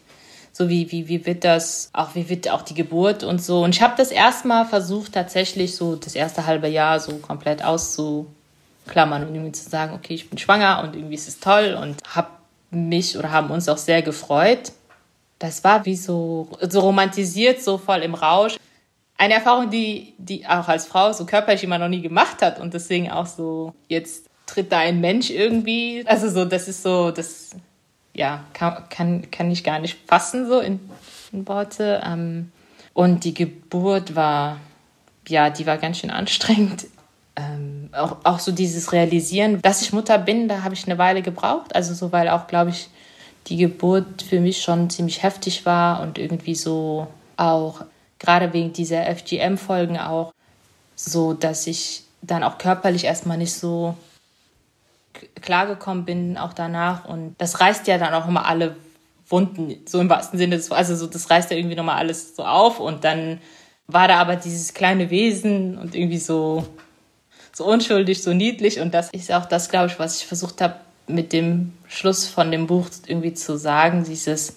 So wie, wie, wie wird das, auch wie wird auch die Geburt und so. Und ich habe das erstmal versucht, tatsächlich so das erste halbe Jahr so komplett auszu, klammern und irgendwie zu sagen, okay, ich bin schwanger und irgendwie ist es toll und habe mich oder haben uns auch sehr gefreut. Das war wie so, so romantisiert, so voll im Rausch. Eine Erfahrung, die, die auch als Frau so körperlich immer noch nie gemacht hat und deswegen auch so, jetzt tritt da ein Mensch irgendwie. Also so, das ist so, das, ja, kann, kann, kann ich gar nicht fassen so in, in Worte. Ähm, und die Geburt war, ja, die war ganz schön anstrengend ähm, auch, auch so dieses Realisieren, dass ich Mutter bin, da habe ich eine Weile gebraucht. Also so, weil auch, glaube ich, die Geburt für mich schon ziemlich heftig war und irgendwie so auch, gerade wegen dieser FGM-Folgen auch, so, dass ich dann auch körperlich erstmal nicht so klargekommen bin, auch danach. Und das reißt ja dann auch immer alle Wunden, so im wahrsten Sinne Also so, das reißt ja irgendwie nochmal alles so auf und dann war da aber dieses kleine Wesen und irgendwie so so unschuldig, so niedlich. Und das ist auch das, glaube ich, was ich versucht habe, mit dem Schluss von dem Buch irgendwie zu sagen, dieses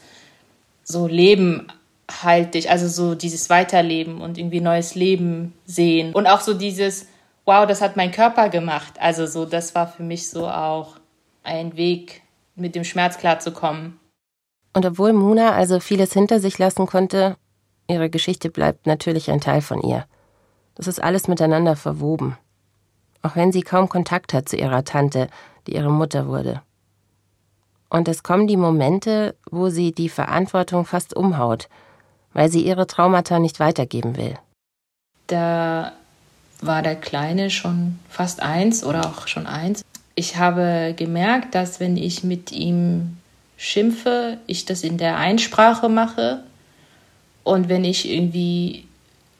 so Leben halt dich, also so dieses Weiterleben und irgendwie neues Leben sehen. Und auch so dieses, wow, das hat mein Körper gemacht. Also so, das war für mich so auch ein Weg, mit dem Schmerz klarzukommen. Und obwohl Muna also vieles hinter sich lassen konnte, ihre Geschichte bleibt natürlich ein Teil von ihr. Das ist alles miteinander verwoben auch wenn sie kaum Kontakt hat zu ihrer Tante, die ihre Mutter wurde. Und es kommen die Momente, wo sie die Verantwortung fast umhaut, weil sie ihre Traumata nicht weitergeben will. Da war der Kleine schon fast eins oder auch schon eins. Ich habe gemerkt, dass wenn ich mit ihm schimpfe, ich das in der Einsprache mache und wenn ich irgendwie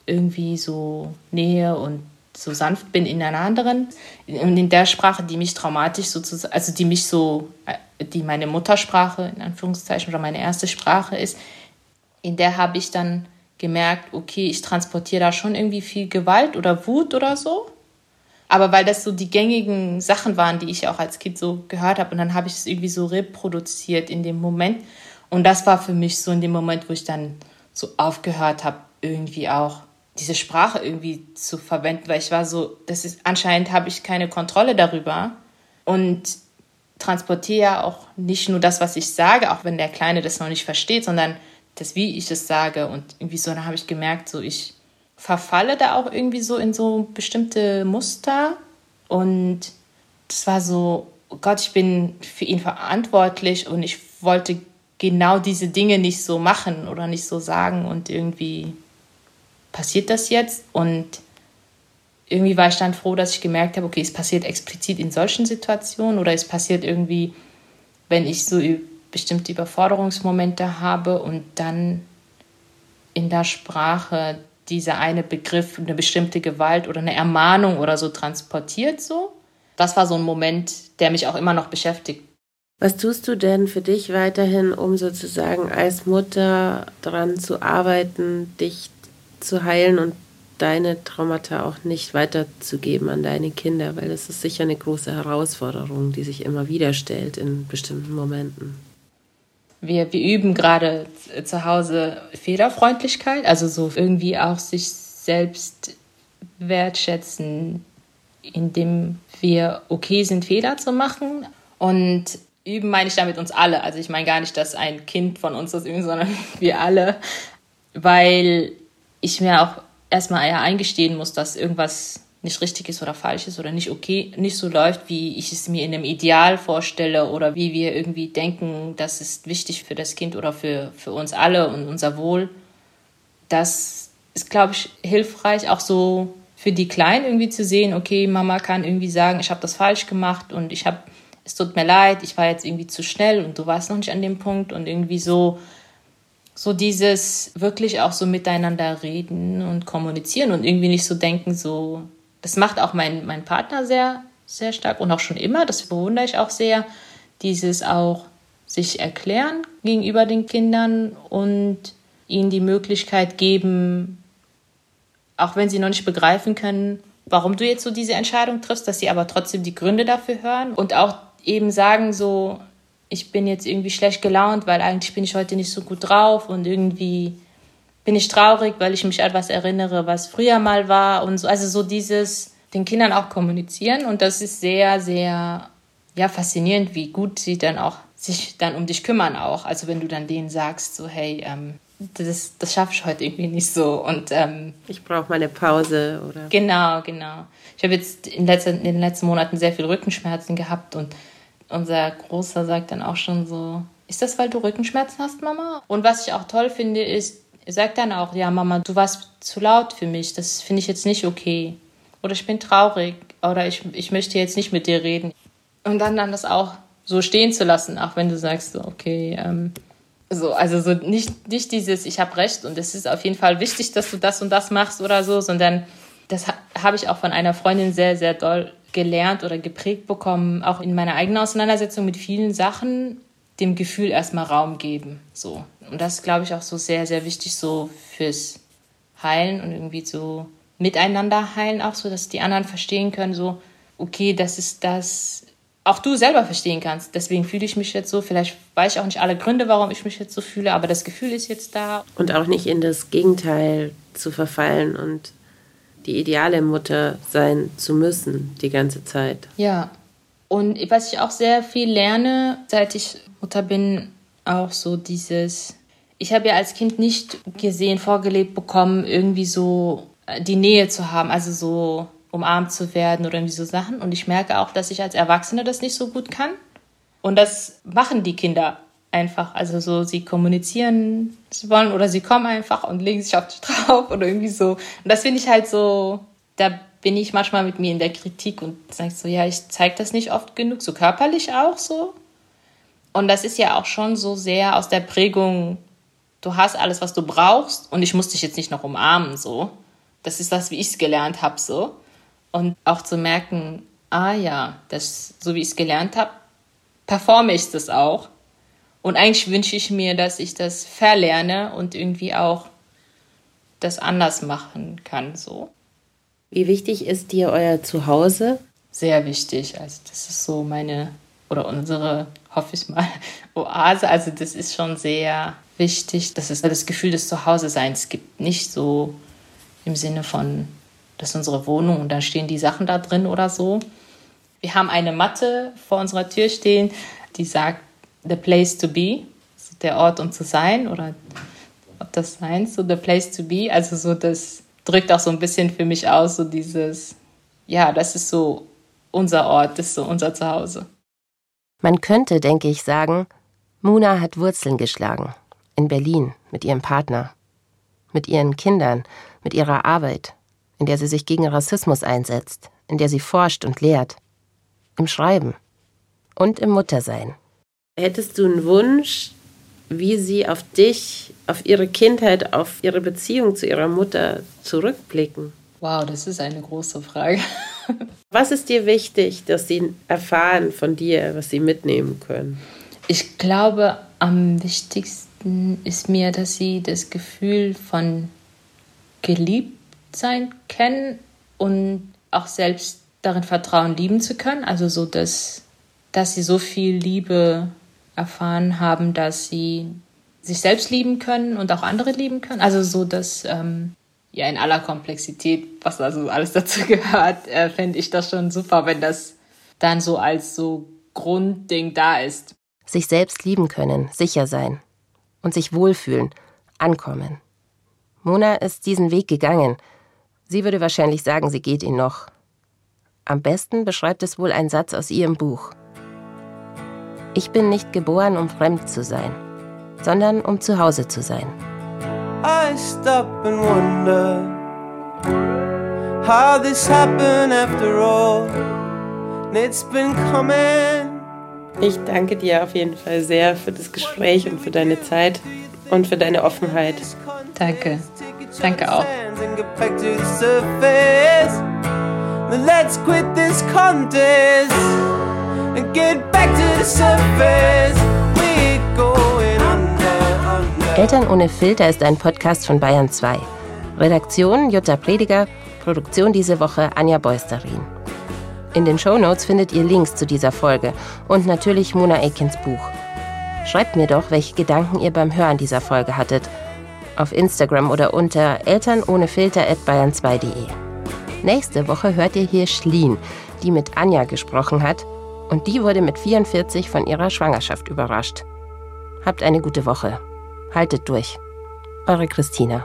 irgendwie so Nähe und so sanft bin in einer anderen, in, in der Sprache, die mich traumatisch sozusagen, also die mich so, äh, die meine Muttersprache in Anführungszeichen oder meine erste Sprache ist, in der habe ich dann gemerkt, okay, ich transportiere da schon irgendwie viel Gewalt oder Wut oder so. Aber weil das so die gängigen Sachen waren, die ich auch als Kind so gehört habe, und dann habe ich es irgendwie so reproduziert in dem Moment. Und das war für mich so in dem Moment, wo ich dann so aufgehört habe, irgendwie auch diese Sprache irgendwie zu verwenden, weil ich war so, das ist anscheinend habe ich keine Kontrolle darüber und transportiere ja auch nicht nur das, was ich sage, auch wenn der Kleine das noch nicht versteht, sondern das, wie ich es sage. Und irgendwie so, dann habe ich gemerkt, so ich verfalle da auch irgendwie so in so bestimmte Muster. Und das war so, oh Gott, ich bin für ihn verantwortlich und ich wollte genau diese Dinge nicht so machen oder nicht so sagen und irgendwie passiert das jetzt? Und irgendwie war ich dann froh, dass ich gemerkt habe, okay, es passiert explizit in solchen Situationen oder es passiert irgendwie, wenn ich so bestimmte Überforderungsmomente habe und dann in der Sprache dieser eine Begriff, eine bestimmte Gewalt oder eine Ermahnung oder so transportiert so. Das war so ein Moment, der mich auch immer noch beschäftigt. Was tust du denn für dich weiterhin, um sozusagen als Mutter daran zu arbeiten, dich zu heilen und deine Traumata auch nicht weiterzugeben an deine Kinder, weil das ist sicher eine große Herausforderung, die sich immer wieder stellt in bestimmten Momenten. Wir, wir üben gerade zu Hause Fehlerfreundlichkeit, also so irgendwie auch sich selbst wertschätzen, indem wir okay sind, Fehler zu machen. Und üben meine ich damit uns alle. Also ich meine gar nicht, dass ein Kind von uns das üben, sondern wir alle, weil ich mir auch erstmal eher eingestehen muss, dass irgendwas nicht richtig ist oder falsch ist oder nicht okay, nicht so läuft, wie ich es mir in einem Ideal vorstelle oder wie wir irgendwie denken, das ist wichtig für das Kind oder für, für uns alle und unser Wohl. Das ist, glaube ich, hilfreich, auch so für die Kleinen irgendwie zu sehen, okay, Mama kann irgendwie sagen, ich habe das falsch gemacht und ich habe, es tut mir leid, ich war jetzt irgendwie zu schnell und du warst noch nicht an dem Punkt und irgendwie so so dieses wirklich auch so miteinander reden und kommunizieren und irgendwie nicht so denken, so, das macht auch mein, mein Partner sehr, sehr stark und auch schon immer, das bewundere ich auch sehr, dieses auch sich erklären gegenüber den Kindern und ihnen die Möglichkeit geben, auch wenn sie noch nicht begreifen können, warum du jetzt so diese Entscheidung triffst, dass sie aber trotzdem die Gründe dafür hören und auch eben sagen so, ich bin jetzt irgendwie schlecht gelaunt, weil eigentlich bin ich heute nicht so gut drauf und irgendwie bin ich traurig, weil ich mich an etwas erinnere, was früher mal war und so. Also so dieses den Kindern auch kommunizieren und das ist sehr, sehr ja, faszinierend, wie gut sie dann auch sich dann um dich kümmern auch. Also wenn du dann denen sagst, so hey, ähm, das, das schaffe ich heute irgendwie nicht so und ähm, ich brauche mal eine Pause oder genau, genau. Ich habe jetzt in, letzten, in den letzten Monaten sehr viel Rückenschmerzen gehabt und unser Großer sagt dann auch schon so, ist das, weil du Rückenschmerzen hast, Mama? Und was ich auch toll finde, ist, er sagt dann auch, ja, Mama, du warst zu laut für mich, das finde ich jetzt nicht okay. Oder ich bin traurig oder ich, ich möchte jetzt nicht mit dir reden. Und dann dann das auch so stehen zu lassen, auch wenn du sagst, so, okay, ähm, so, also so nicht, nicht dieses, ich habe recht und es ist auf jeden Fall wichtig, dass du das und das machst oder so, sondern das ha habe ich auch von einer Freundin sehr, sehr doll gelernt oder geprägt bekommen, auch in meiner eigenen Auseinandersetzung mit vielen Sachen, dem Gefühl erstmal Raum geben. So. Und das ist, glaube ich, auch so sehr, sehr wichtig so fürs Heilen und irgendwie so miteinander heilen, auch so, dass die anderen verstehen können, so, okay, das ist das, auch du selber verstehen kannst. Deswegen fühle ich mich jetzt so. Vielleicht weiß ich auch nicht alle Gründe, warum ich mich jetzt so fühle, aber das Gefühl ist jetzt da. Und auch nicht in das Gegenteil zu verfallen und die ideale Mutter sein zu müssen die ganze Zeit. Ja. Und was ich auch sehr viel lerne, seit ich Mutter bin, auch so dieses, ich habe ja als Kind nicht gesehen, vorgelebt bekommen, irgendwie so äh, die Nähe zu haben, also so umarmt zu werden oder irgendwie so Sachen. Und ich merke auch, dass ich als Erwachsene das nicht so gut kann. Und das machen die Kinder einfach. Also so, sie kommunizieren sie wollen oder sie kommen einfach und legen sich auf dich drauf oder irgendwie so. Und das finde ich halt so, da bin ich manchmal mit mir in der Kritik und sage so, ja, ich zeige das nicht oft genug, so körperlich auch so. Und das ist ja auch schon so sehr aus der Prägung, du hast alles, was du brauchst und ich muss dich jetzt nicht noch umarmen, so. Das ist das, wie ich es gelernt habe, so. Und auch zu merken, ah ja, das, so wie ich es gelernt habe, performe ich das auch. Und eigentlich wünsche ich mir, dass ich das verlerne und irgendwie auch das anders machen kann, so. Wie wichtig ist dir euer Zuhause? Sehr wichtig. Also das ist so meine oder unsere, hoffe ich mal, Oase. Also das ist schon sehr wichtig, dass es das Gefühl des Zuhause-Seins gibt. Nicht so im Sinne von, das ist unsere Wohnung und dann stehen die Sachen da drin oder so. Wir haben eine Matte vor unserer Tür stehen, die sagt, the place to be, so der Ort, um zu sein oder ob das sein, so the place to be. Also so das drückt auch so ein bisschen für mich aus, so dieses, ja, das ist so unser Ort, das ist so unser Zuhause. Man könnte, denke ich, sagen, Muna hat Wurzeln geschlagen. In Berlin, mit ihrem Partner, mit ihren Kindern, mit ihrer Arbeit, in der sie sich gegen Rassismus einsetzt, in der sie forscht und lehrt, im Schreiben und im Muttersein. Hättest du einen Wunsch, wie sie auf dich, auf ihre Kindheit, auf ihre Beziehung zu ihrer Mutter zurückblicken? Wow, das ist eine große Frage. Was ist dir wichtig, dass sie erfahren von dir, was sie mitnehmen können? Ich glaube, am wichtigsten ist mir, dass sie das Gefühl von geliebt sein kennen und auch selbst darin vertrauen, lieben zu können. Also so, dass, dass sie so viel Liebe erfahren haben, dass sie sich selbst lieben können und auch andere lieben können. Also so, dass ähm, ja in aller Komplexität, was also alles dazu gehört, äh, fände ich das schon super, wenn das dann so als so Grundding da ist. Sich selbst lieben können, sicher sein und sich wohlfühlen, ankommen. Mona ist diesen Weg gegangen. Sie würde wahrscheinlich sagen, sie geht ihn noch. Am besten beschreibt es wohl ein Satz aus ihrem Buch. Ich bin nicht geboren, um fremd zu sein, sondern um zu Hause zu sein. I stop and wonder how this happened after all. It's been coming. Ich danke dir auf jeden Fall sehr für das Gespräch und für deine Zeit und für deine Offenheit. Danke. Danke auch. Let's quit this contest and get back to the surface. We're going under, under. Eltern ohne Filter ist ein Podcast von Bayern 2. Redaktion Jutta Prediger, Produktion diese Woche Anja Beusterin. In den Show Notes findet ihr Links zu dieser Folge und natürlich Mona Ekins Buch. Schreibt mir doch, welche Gedanken ihr beim Hören dieser Folge hattet. Auf Instagram oder unter elternOhneFilter@bayern2.de. Nächste Woche hört ihr hier Schlien, die mit Anja gesprochen hat und die wurde mit 44 von ihrer Schwangerschaft überrascht. Habt eine gute Woche. Haltet durch. Eure Christina.